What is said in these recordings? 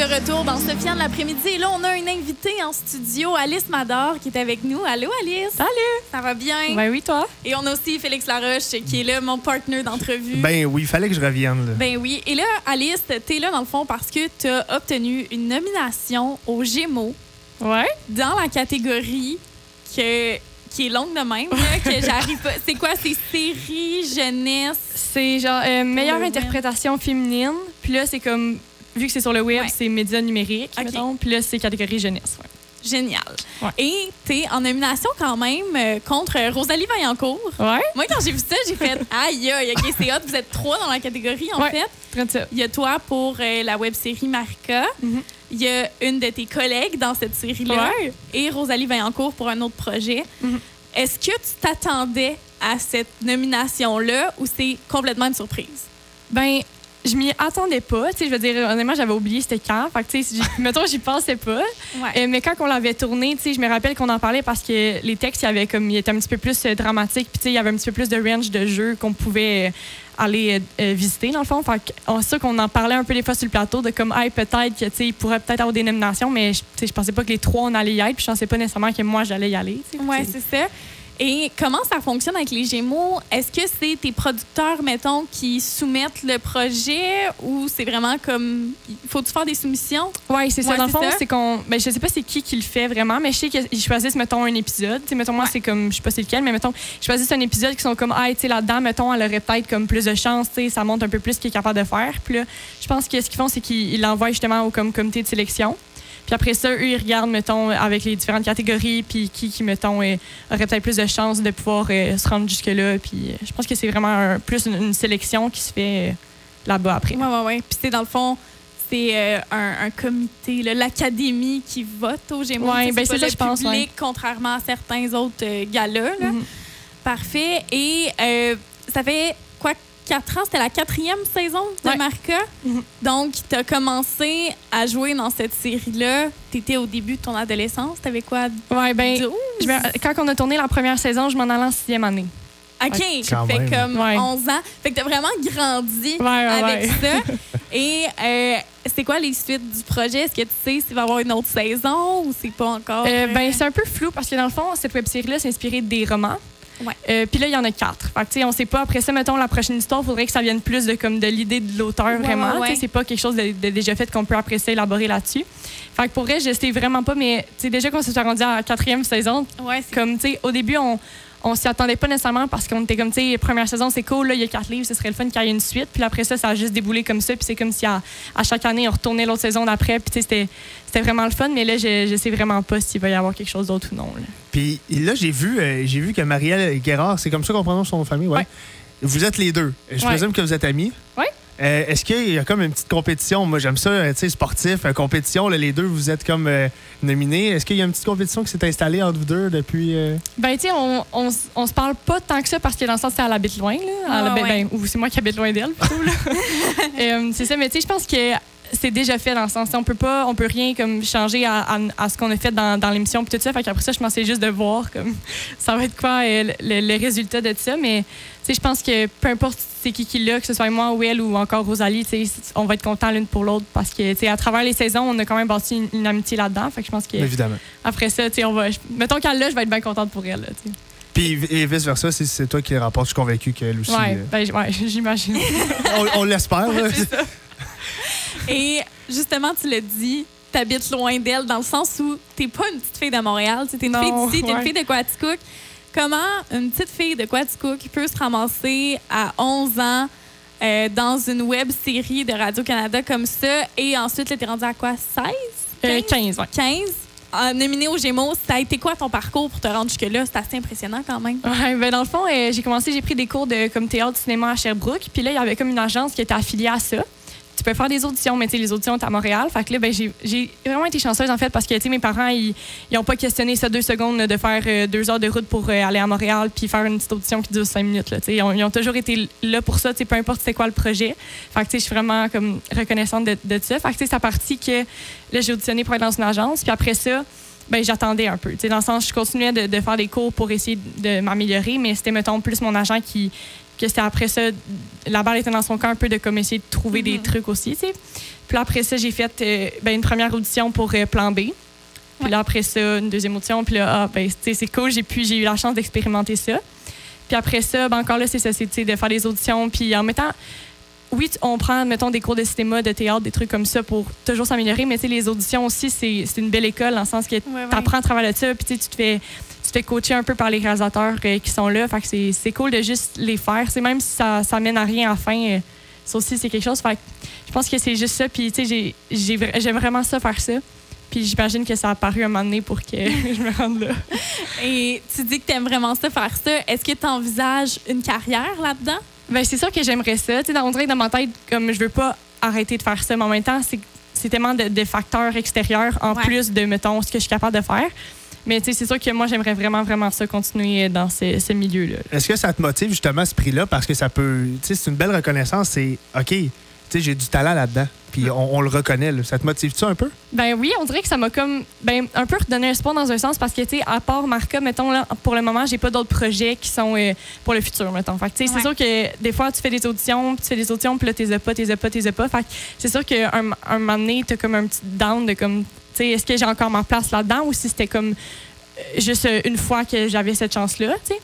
de retour dans Sofiane l'après-midi. Et là, on a une invitée en studio, Alice Mador, qui est avec nous. Allô, Alice? Salut! Ça va bien? Ben oui, toi? Et on a aussi Félix Laroche, qui est là, mon partenaire d'entrevue. Ben oui, il fallait que je revienne. Là. Ben oui. Et là, Alice, t'es là, dans le fond, parce que t'as obtenu une nomination aux Gémeaux Ouais. dans la catégorie que, qui est longue de même, là, que j'arrive pas... C'est quoi? C'est série, jeunesse... C'est genre euh, meilleure interprétation féminine. Puis là, c'est comme, vu que c'est sur le web, Ouais. c'est médias numériques, Ok. mettons. Puis là, c'est catégorie jeunesse. ouais. Génial. Ouais. Et t'es en nomination quand même euh, contre Rosalie Vaillancourt. Ouais? Moi, quand j'ai vu ça, j'ai fait aïe, aïe, ok, c'est hot. Vous êtes trois dans la catégorie, en Ouais. fait. Très ça. Il y a toi pour euh, la web série Marika. Mhm. Il y a une de tes collègues dans cette série-là. Ouais. Et Rosalie Vaillancourt pour un autre projet. Mhm. Est-ce que tu t'attendais à cette nomination-là ou c'est complètement une surprise? Ben, je m'y attendais pas. Je veux dire, honnêtement, j'avais oublié c'était quand. Fait que, tu sais, j'y- mettons, j'y pensais pas. Ouais. Euh, mais quand on l'avait tourné, tu sais, je me rappelle qu'on en parlait parce que les textes, il y avait comme, il était un petit peu plus euh, dramatique, puis tu sais, il y avait un petit peu plus de range de jeu qu'on pouvait euh, aller euh, visiter dans le fond. Fait que, sûr qu'on en parlait un peu des fois sur le plateau de comme, hey, peut-être que tu sais, il pourrait peut-être avoir des nominations, mais je, tu sais, je pensais pas que les trois on allait y être, puis je pensais pas nécessairement que moi j'allais y aller. Oui, c'est ça. Et comment ça fonctionne avec les Gémeaux? Est-ce que c'est tes producteurs, mettons, qui soumettent le projet ou c'est vraiment comme. Faut-tu faire des soumissions? Ouais, c'est ça. Ouais, Dans le fond, c'est qu'on. Ben, je sais pas c'est qui qui le fait vraiment, mais je sais qu'ils choisissent, mettons, un épisode. Mettons, moi, Ouais. c'est comme. Je sais pas c'est lequel, mais mettons, ils choisissent un épisode qui sont comme, ah, tu sais, là-dedans, mettons, elle aurait peut-être comme plus de chance, tu sais, ça montre un peu plus ce qu'il est capable de faire. Puis là, je pense que ce qu'ils font, c'est qu'ils ils l'envoient justement au comme, comité de sélection. Puis après ça, eux, ils regardent, mettons, avec les différentes catégories, puis qui, qui mettons, euh, aurait peut-être plus de chances de pouvoir euh, se rendre jusque-là. Puis euh, je pense que c'est vraiment un- plus une, une sélection qui se fait euh, là-bas après. Oui, oui, oui. Puis c'est dans le fond, c'est un, un comité, l'académie qui vote aux Gémeaux. Ben, pas c'est ça, je pense, public, contrairement à certains autres galas. là. Mhm. Parfait. Et ça fait quoi, quatre ans? C'était la quatrième saison de Ouais. Marca. Mhm. Donc, tu as commencé à jouer dans cette série-là. Tu étais au début de ton adolescence. Tu avais quoi? Ouais, ben, 12? Je me- quand on a tourné la première saison, je m'en allais en sixième année. OK, Quand fait comme Ouais. 11 ans. Fait que tu as vraiment grandi Ouais, ouais, avec ouais. ça. Et euh, c'est quoi les suites du projet? Est-ce que tu sais s'il va y avoir une autre saison ou c'est pas encore? Euh, ben, c'est un peu flou parce que dans le fond, cette web série-là, c'est inspiré des romans. Ouais. Euh, Puis là, il y en a quatre. Fait que, on sait pas. Après ça, mettons, la prochaine histoire, il faudrait que ça vienne plus de, comme, de l'idée de l'auteur, Ouais, vraiment. ouais, C'est pas quelque chose de, de déjà fait qu'on peut après ça élaborer là-dessus. Fait que pour vrai, je sais vraiment pas, mais tu sais, déjà qu'on s'est rendu à la quatrième saison, comme, au début, on, on s'y attendait pas nécessairement parce qu'on était comme, tu sais, première saison, c'est cool, là, il y a quatre livres, ce serait le fun qu'il y ait une suite. Puis après ça, ça a juste déboulé comme ça. Puis c'est comme si à, à chaque année, on retournait l'autre saison d'après. Puis tu sais, c'était, vraiment le fun. Mais là, je, je sais vraiment pas s'il va y avoir quelque chose d'autre ou non. là. Puis là, j'ai vu, euh, j'ai vu que Marielle Guérard, c'est comme ça qu'on prononce son famille, ouais. Ouais. Vous êtes les deux. Je Ouais. présume que vous êtes amis. Ouais. Euh, Est-ce qu'il y a comme une petite compétition? Moi, j'aime ça, euh, tu sais, sportif, euh, compétition. là, les deux, vous êtes comme euh, nominés. Est-ce qu'il y a une petite compétition qui s'est installée entre vous deux depuis. euh, Ben, tu sais, on, on, se parle pas tant que ça parce que dans le sens, c'est elle habite loin, là. Elle Ah, ouais. ben, ou c'est moi qui habite loin d'elle, plutôt, là. Euh, c'est ça, mais tu sais, je pense que c'est déjà fait dans le sens, on peut pas, on peut rien comme changer à, à- à ce qu'on a fait dans, dans l'émission puis tout ça. Fait qu'après ça, je pensais juste de voir comme ça va être quoi euh, le, le résultat de ça. Mais je pense que peu importe c'est qui qui l'a, que ce soit moi ou elle ou encore Rosalie, on va être contents l'une pour l'autre parce que à travers les saisons, on a quand même bâti une, une amitié là-dedans. Fait que je pense que Évidemment. après ça, on va, mettons qu'elle l'a, je vais être bien contente pour elle. Là. Puis et vice-versa, si c'est toi qui les rapporte, je suis convaincu qu'elle aussi. Ouais, euh, ben, ouais, j'imagine. on on l'espère. Et justement, tu l'as dit, t'habites loin d'elle dans le sens où t'es pas une petite fille de Montréal, t'es une Non, fille d'ici, t'es une fille de Quaticook. Comment une petite fille de Quaticook peut se ramasser à 11 ans euh, dans une web série de Radio-Canada comme ça et ensuite, t'es rendu à quoi? 16? Euh, 15, ouais. 15? Ah, nominé aux Gémeaux, ça a été quoi ton parcours pour te rendre jusque-là? C'est assez impressionnant quand même. Ouais, ben dans le fond, euh, j'ai commencé, j'ai pris des cours de comme théâtre, cinéma à Sherbrooke. Puis là, il y avait comme une agence qui était affiliée à ça. Tu peux faire des auditions, mais les auditions étaient à Montréal. Fait là, ben, j'ai vraiment été chanceuse, en fait, parce que, mes parents, ils n'ont pas questionné ça deux secondes de faire euh, deux heures de route pour euh, aller à Montréal puis faire une petite audition qui dure cinq minutes. Ils, ont, toujours été là pour ça, peu importe c'est quoi le projet. Fait je suis vraiment reconnaissante de, de ça. Fait c'est à partir que là, j'ai auditionné pour être dans une agence. Puis après ça, ben, j'attendais un peu. Dans le sens, je continuais de, de faire des cours pour essayer de m'améliorer, mais c'était, mettons, plus mon agent qui, que c'était après ça, la balle était dans son camp un peu de comme essayer de trouver des Mhm. trucs aussi, tu sais. Puis là, après ça, j'ai fait euh, ben, une première audition pour euh, Plan B. Puis Ouais. là, après ça, une deuxième audition. Puis là, ah, ben, c'est cool, j'ai pu, j'ai eu la chance d'expérimenter ça. Puis après ça, ben, encore là, c'est ça, c'est de faire des auditions. Puis en mettant, oui, on prend, mettons, des cours de cinéma, de théâtre, des trucs comme ça pour toujours s'améliorer, mais les auditions aussi, c'est une belle école dans le sens que Ouais, ouais. tu apprends à travers de ça, puis tu te fais tu te fais coacher un peu par les réalisateurs euh, qui sont là. Fait que c'est- cool de juste les faire. C'est même si ça, ça mène à rien à la fin, euh, ça aussi, c'est quelque chose. Fait que je pense que c'est juste ça. Puis, tu sais, j'aime vraiment ça, faire ça. Puis j'imagine que ça a paru un moment donné pour que je me rende là. Et tu dis que tu aimes vraiment ça, faire ça. Est-ce que tu envisages une carrière là-dedans? Ben, c'est sûr que j'aimerais ça. Tu sais, dans, on dirait que dans ma tête, comme je veux pas arrêter de faire ça, mais en même temps, c'est c'est tellement de, de facteurs extérieurs en Ouais. plus de, mettons, ce que je suis capable de faire. Mais tu sais, c'est sûr que moi, j'aimerais vraiment, vraiment ça continuer dans ce, ce milieu-là. Est-ce que ça te motive justement ce prix-là? Parce que ça peut. Tu sais, c'est une belle reconnaissance. C'est OK, tu sais, j'ai du talent là-dedans. Puis on, on le reconnaît. là. Ça te motive-tu un peu? Ben oui, on dirait que ça m'a comme ben un peu redonné un espoir dans un sens parce que tu sais à part Marca mettons là pour le moment, j'ai pas d'autres projets qui sont euh, pour le futur mettons. Fait que, tu sais Ouais. c'est sûr que des fois tu fais des auditions, puis tu fais des auditions, puis là t'es pas, t'es pas, t'es pas. Fait que c'est sûr qu'un un moment donné, t'as comme un petit down de comme tu sais est-ce que j'ai encore ma place là-dedans ou si c'était comme euh, juste euh, une fois que j'avais cette chance-là, tu sais?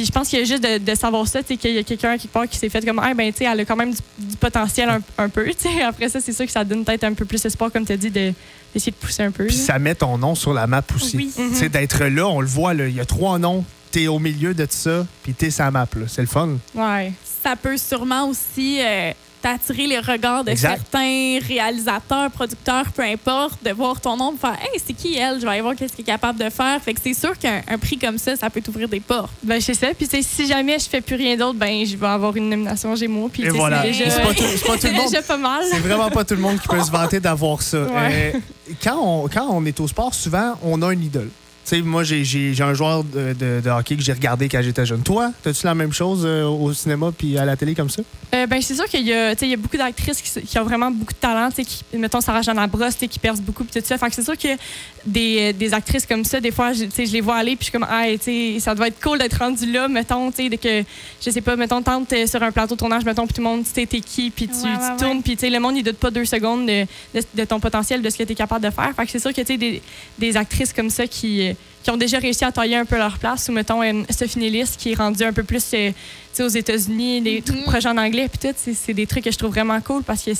Puis je pense qu'il y a juste de, de savoir ça, tu sais, qu'il y a quelqu'un quelque part qui s'est fait comme, ah, ben, tu sais, elle a quand même du, du potentiel un, un peu, tu sais. Après ça, c'est sûr que ça donne peut-être un peu plus espoir, comme tu as dit, de- d'essayer de pousser un peu. Puis là. ça met ton nom sur la map aussi. Oui. Tu sais, d'être là, on le voit, il y a trois noms. T'es au milieu de tout ça, puis t'es sa map. là. C'est le fun. Ouais. Ça peut sûrement aussi euh, t'attirer les regards de Exact. certains réalisateurs, producteurs, peu importe, de voir ton nom, de faire Hey, c'est qui elle? Je vais aller voir qu'est-ce qu'elle est capable de faire. Fait que c'est sûr qu'un un prix comme ça, ça peut t'ouvrir des portes. Ben, c'est ça. Puis, si jamais je fais plus rien d'autre, ben, je vais avoir une nomination Gémeaux. Puis, voilà. c'est déjà, pas tout- c'est pas tout le c'est monde. déjà pas mal. C'est vraiment pas tout le monde qui peut se vanter d'avoir ça. Ouais. Euh, quand, on, quand on est au sport, souvent, on a un idole. Tu sais, moi, j'ai- j'ai j'ai un joueur de, de- de hockey que j'ai regardé quand j'étais jeune. Toi, as-tu la même chose euh, au cinéma puis à la télé comme ça? Euh, ben, c'est sûr qu'il y a, tu sais, il y a beaucoup d'actrices qui, ont vraiment beaucoup de talent, tu sais, qui, mettons, Sarah Jeanne Labrosse, tu qui percent beaucoup, puis tout ça. Fait que c'est sûr que des, des actrices comme ça, des fois, je, tu sais, je les vois aller, puis je suis comme, ah, tu sais, ça doit être cool d'être rendu là, mettons, tu sais, que, je sais pas, mettons, tente sur un plateau de tournage, mettons, puis tout le monde, tu sais, t'es qui, puis tu, Ouais, ouais, tu ouais. tournes, puis tu sais, le monde, il doute pas deux secondes de, de, de ton potentiel, de ce que t'es capable de faire. Fait que c'est sûr que, tu sais, des, des actrices comme ça qui, euh, qui ont déjà réussi à tailler un peu leur place, ou mettons, Sophie Nélis, qui est rendue un peu plus, euh, aux États-Unis, des trucs- Mhm. projets en anglais, puis tout, c'est- c'est des trucs que je trouve vraiment cool parce que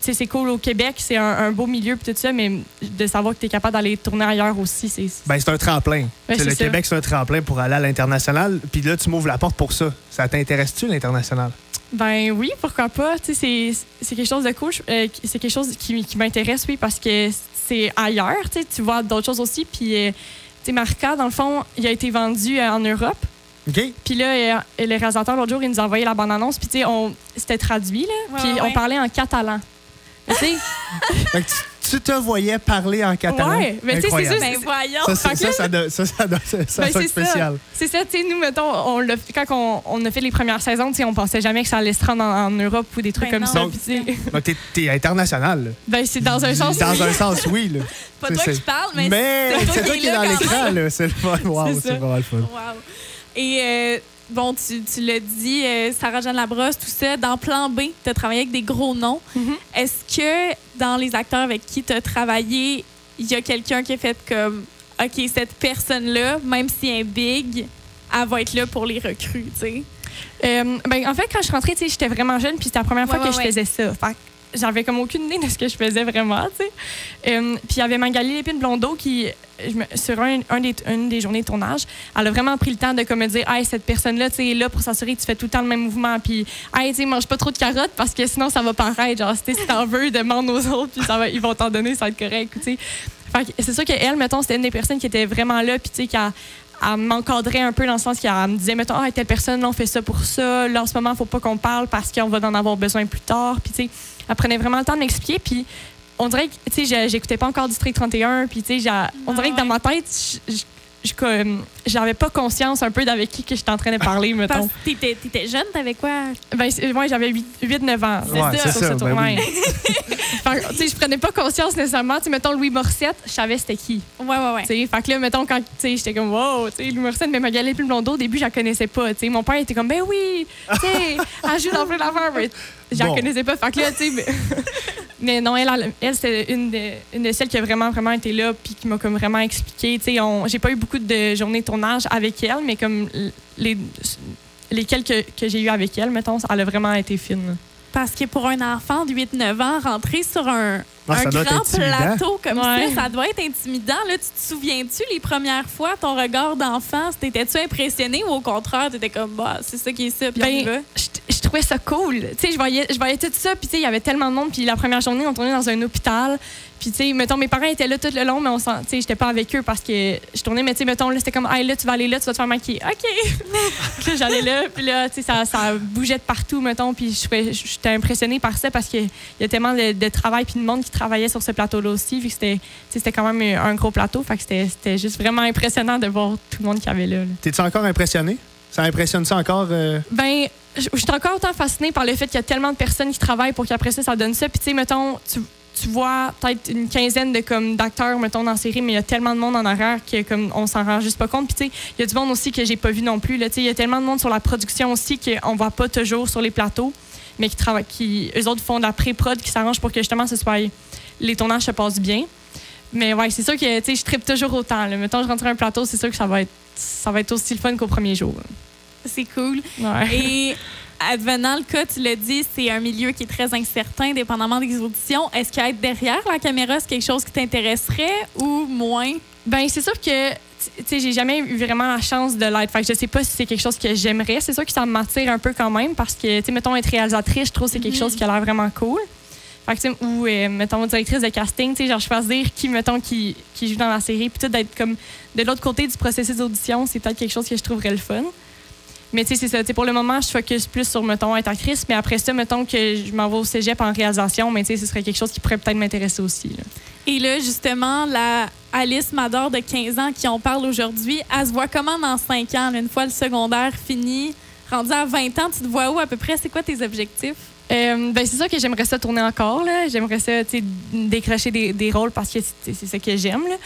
c'est- cool au Québec, c'est un, un beau milieu, puis tout ça, mais de savoir que tu es capable d'aller tourner ailleurs aussi, c'est. Ben, c'est un tremplin. Ouais, le ça. Québec, c'est un tremplin pour aller à l'international. Puis là, tu m'ouvres la porte pour ça. Ça t'intéresse-tu, l'international? Ben oui, pourquoi pas? C'est- c'est quelque chose de cool. euh, c'est quelque chose qui, qui m'intéresse, oui, parce que c'est ailleurs. Tu vois d'autres choses aussi. Puis, euh, tu sais, Marca, dans le fond, il a été vendu euh, en Europe. OK? Puis là, euh, le réalisateur, l'autre jour, il nous a envoyé la bande-annonce. Puis, tu sais, on- c'était traduit, là. Ouais, puis, ouais, on parlait en catalan. Tu sais, tu, te voyais parler en catalan? Ouais, mais tu sais, c'est Incroyable. ça, Ben voyons. Ça, ça, ça, doit- ça, ça, doit- ça, ça Ben, c'est spécial. C'est ça, tu sais, nous, mettons, on l'a- quand on, on a fait les premières saisons, tu sais, on pensait jamais que ça allait se rendre en, en Europe ou des trucs Ben comme non. ça. Donc- tu t'es, t'es international. là. ben, c'est dans un sens. Dans oui. un sens, oui. Là. Pas C'est- toi qui parle, mais, Mais c'est toi qui est dans l'écran, là. C'est le fun. Wow, C'est vraiment le fun. Wow. Et euh, bon, tu, tu l'as dit, euh, Sarah-Jeanne Labrosse, tout ça. Dans Plan B, tu as travaillé avec des gros noms. Mhm. Est-ce que dans les acteurs avec qui tu as travaillé, il y a quelqu'un qui a fait comme OK, cette personne-là, même si elle est big, elle va être là pour les recrues, tu sais? Euh, ben, en fait, quand je suis rentrée, tu sais, j'étais vraiment jeune, puis c'était la première fois que ouais, je faisais ça. Fait j'avais comme aucune idée de ce que je faisais vraiment, tu sais. Euh, puis il y avait Magali Lépine Blondeau qui, sur un, des, une des journées de tournage, elle a vraiment pris le temps de comme me dire, hey, cette personne-là, tu sais, là pour s'assurer que tu fais tout le temps le même mouvement, puis, hey, tu sais, mange pas trop de carottes parce que sinon ça va paraître. Genre, si t'en veux, demande aux autres, puis ça va, ils vont t'en donner, ça va être correct, tu sais. C'est sûr qu'elle, mettons, c'était une des personnes qui était vraiment là, puis tu sais, qui a- elle m'encadrait un peu dans le sens qu'elle me disait, mettons, ah, telle personne, on fait ça pour ça. Là, en ce moment, faut pas qu'on parle parce qu'on va en avoir besoin plus tard. Puis, tu sais, elle prenait vraiment le temps de m'expliquer. Puis, on dirait que, tu sais, j'écoutais pas encore District 31. Puis, tu sais, on dirait que dans ma tête, je- je- j'avais pas conscience un peu d'avec qui que j'étais en train de parler, mettons. t'étais, t'étais jeune, t'avais quoi? Ben, ouais, j'avais 8-9 ans. C'est Ouais, ça. c'est sur ça. ce ben oui. tu sais, je prenais pas conscience nécessairement. Tu sais, mettons, Louis Morissette, je savais c'était qui. Ouais, ouais, ouais. Tu sais, fait que là, mettons, quand, tu sais, j'étais comme, wow, tu sais, Louis Morissette, mais Magali plus Blondeau, au début, je la connaissais pas, tu sais. Mon père était comme, ben oui, tu sais, elle joue dans plein d'affaires, mais je la Bon. connaissais pas. Fait que là, tu sais, mais, non, elle, elle, elle, c'est une de, une de celles qui a vraiment, vraiment été là, puis qui m'a comme vraiment expliqué, tu sais, on- j'ai pas eu beaucoup de journées de tournage avec elle, mais comme les, les quelques que j'ai eu avec elle, mettons, elle a vraiment été fine. Parce que pour un enfant de 8-9 ans, rentrer sur un, Ah, un grand plateau comme Ouais. ça, ça doit être intimidant. Là, tu te souviens-tu les premières fois, ton regard d'enfant, t'étais-tu impressionné ou au contraire, t'étais comme, bah, c'est ça qui est ça, puis on y va? Ben, je trouvais ça cool. Tu sais, je voyais, je voyais tout ça, puis tu sais, il y avait tellement de monde. Puis la première journée, on tournait dans un hôpital. Puis tu sais, mettons, mes parents étaient là tout le long, mais on s'en- tu sais, j'étais pas avec eux parce que je tournais, mais tu sais, mettons, là, c'était comme, hey, là, tu vas aller là, tu vas te faire maquiller. OK. J'allais là, puis là, tu sais, ça, ça bougeait de partout, mettons, puis j'étais impressionnée par ça parce qu'il y a tellement de, travail puis de monde qui travaillait sur ce plateau-là aussi, vu que c'était, quand même un gros plateau. Fait que c'était, juste vraiment impressionnant de voir tout le monde qu'il y avait là. là. T'es-tu encore impressionné? Ça impressionne ça encore? euh, Ben, je suis encore autant fascinée par le fait qu'il y a tellement de personnes qui travaillent pour qu'après ça, ça donne ça. Puis, tu sais, mettons, tu, tu vois peut-être une quinzaine de comme d'acteurs, mettons, dans la série, mais il y a tellement de monde en arrière que comme on s'en rend juste pas compte. Puis, tu sais, il y a du monde aussi que j'ai pas vu non plus. Tu sais, il y a tellement de monde sur la production aussi qu'on voit pas toujours sur les plateaux, mais qui travaillent, qui, eux autres font de la pré-prod, qui s'arrangent pour que justement, ce soit, les tournages se passent bien. Mais ouais, c'est sûr que, tu sais, je tripe toujours autant. Là. Mettons, je rentre sur un plateau, c'est sûr que ça va être, ça va être aussi le fun qu'au premier jour. C'est cool. Ouais. Et advenant le cas, tu l'as dit, c'est un milieu qui est très incertain, dépendamment des auditions. Est-ce qu'être derrière la caméra, c'est quelque chose qui t'intéresserait ou moins? Ben c'est sûr que tu sais j'ai jamais eu vraiment la chance de l'être. Fait que je sais pas si c'est quelque chose que j'aimerais. C'est sûr que ça m'attire un peu quand même parce que tu sais mettons être réalisatrice, je trouve que c'est quelque Mhm. chose qui a l'air vraiment cool. Ou euh, mettons directrice de casting, tu sais genre choisir qui mettons qui, joue dans la série puis tout d'être comme de l'autre côté du processus d'audition, c'est peut-être quelque chose que je trouverais le fun. Mais tu sais, c'est ça. Pour le moment, je focus plus sur, mettons, être actrice. Mais après ça, mettons que je m'en vais au cégep en réalisation. Mais tu sais, ce serait quelque chose qui pourrait peut-être m'intéresser aussi. Et là, justement, la Alice Mador de 15 ans qui on parle aujourd'hui, elle se voit comment dans 5 ans, une fois le secondaire fini? Rendue à 20 ans, tu te vois où à peu près? C'est quoi tes objectifs? Euh, ben, c'est sûr que j'aimerais ça tourner encore. là. J'aimerais ça tu sais, décrocher des, des rôles parce que c'est c'est ça que j'aime. là.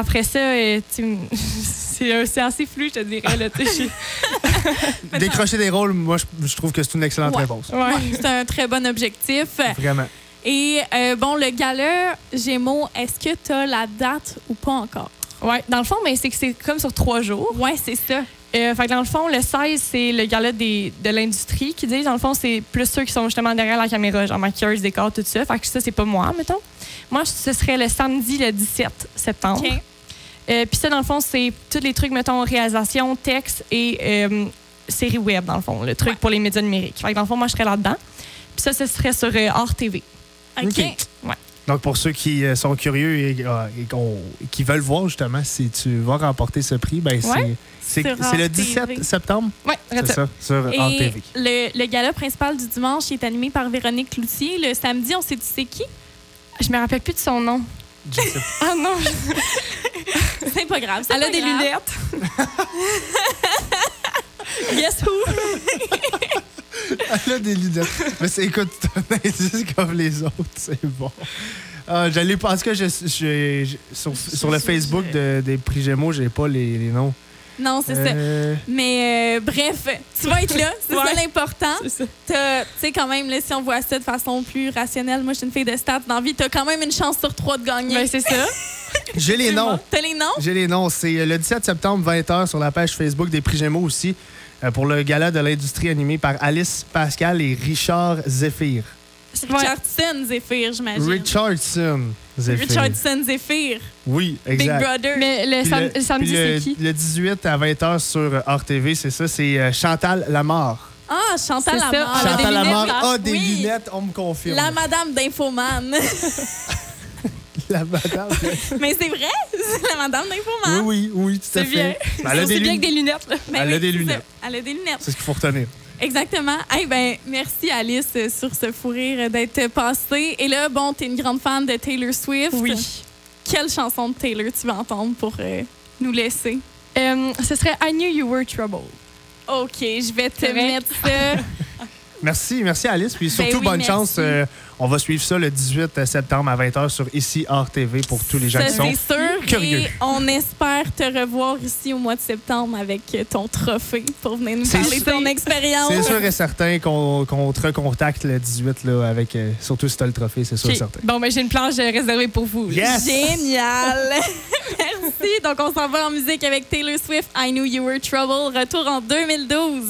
Après ça, euh, c'est c'est assez flou, je te dirais. Là, Décrocher des rôles, moi, je, je trouve que c'est une excellente Ouais. réponse. ouais. C'est un très bon objectif. Vraiment. Et euh, bon, le gala Gémeaux, est-ce que tu as la date ou pas encore? Ouais, dans le fond, mais c'est que c'est comme sur trois jours. Ouais, c'est ça. Euh, fait que dans le fond, le 16, c'est le gala des, de l'industrie qui dit, dans le fond, c'est plus ceux qui sont justement derrière la caméra, genre maquilleuse, décor, tout ça. Fait que ça, c'est pas moi, mettons. Moi, ce serait le samedi, le 17 septembre. OK. Euh, Puis ça, dans le fond, c'est tous les trucs, mettons, réalisation, texte et euh, série web, dans le fond, le truc pour les médias numériques. Fait que dans le fond, moi, je serais là-dedans. Puis ça, ce serait sur euh, Art TV. OK. OK. Donc, pour ceux qui euh, sont curieux et, euh, et qui veulent voir justement si tu vas remporter ce prix, ben c'est- Ouais. c'est Sur c'est le Art 17 TV. septembre, Ouais, c'est ça. ça, sur Et TV. le, le gala principal du dimanche est animé par Véronique Cloutier. Le samedi, on sait tu sais qui? Je me rappelle plus de son nom. Ah non, C'est pas grave. c'est elle a des lunettes. Guess who? Elle a des lunettes. Mais c'est, écoute, c'est un indice comme les autres, c'est bon. Ah, j'allais tout cas, je, je- je- sur, sur le Facebook de- des prix Gémeaux, j'ai pas les, les noms. Non, c'est ça. Euh, Mais euh, bref, tu vas être là, c'est ça Ouais. l'important. C'est ça. T'as- Tu sais, quand même, là, si on voit ça de façon plus rationnelle, moi, je suis une fille de stats dans la vie, t'as quand même une chance sur trois de gagner. Ben, c'est ça. J'ai les noms. T'as les noms? J'ai les noms. C'est le 17 septembre, 20h, sur la page Facebook des prix Gémeaux aussi, euh, pour le gala de l'industrie animé par Alice Pascal et Richard Zephyr. Richardson Zephyr, j'imagine. Richardson Zephyr. Richardson Zephyr. Oui, Big exact. Brother. Mais le, sam- le- samedi, c'est qui? Le 18 à 20h sur Art TV, c'est ça, c'est euh, Chantal Lamarre. Ah, Chantal. Lamarre. Elle a des Chantal lunettes, Lamarre a des Oui. lunettes, on me confirme. La madame d'Infoman. La madame. Mais c'est vrai, c'est la madame oui, d'Infoman. oui, oui, tout à fait. bien. Ben, elle a des bien avec lunettes. des lunettes. là. Ben Elle a oui, des lunettes. Elle a des lunettes. C'est ce qu'il faut retenir. Exactement. Eh ben, merci Alice euh, sur ce fou rire d'être passée. Et là, bon, t'es une grande fan de Taylor Swift. Oui. Quelle chanson de Taylor tu vas entendre pour euh, nous laisser? Euh, ce serait I Knew You Were Trouble. OK, je vais te Correct. mettre ça. Merci, merci Alice. Puis surtout, Ben oui, bonne merci. chance. euh, on va suivre ça le 18 septembre à 20h sur Ici Hors TV pour tous les gens Ça, qui sont. sûr. curieux. Et on espère te revoir ici au mois de septembre avec ton trophée pour venir nous parler de ton expérience. C'est sûr et certain qu'on qu'on te recontacte le 18, là, avec, euh, surtout si tu as le trophée, c'est sûr et certain. Bon, ben j'ai une planche réservée pour vous. Yes! Génial! Merci. Donc, on s'en va en musique avec Taylor Swift, I Knew You Were Trouble. Retour en 2012.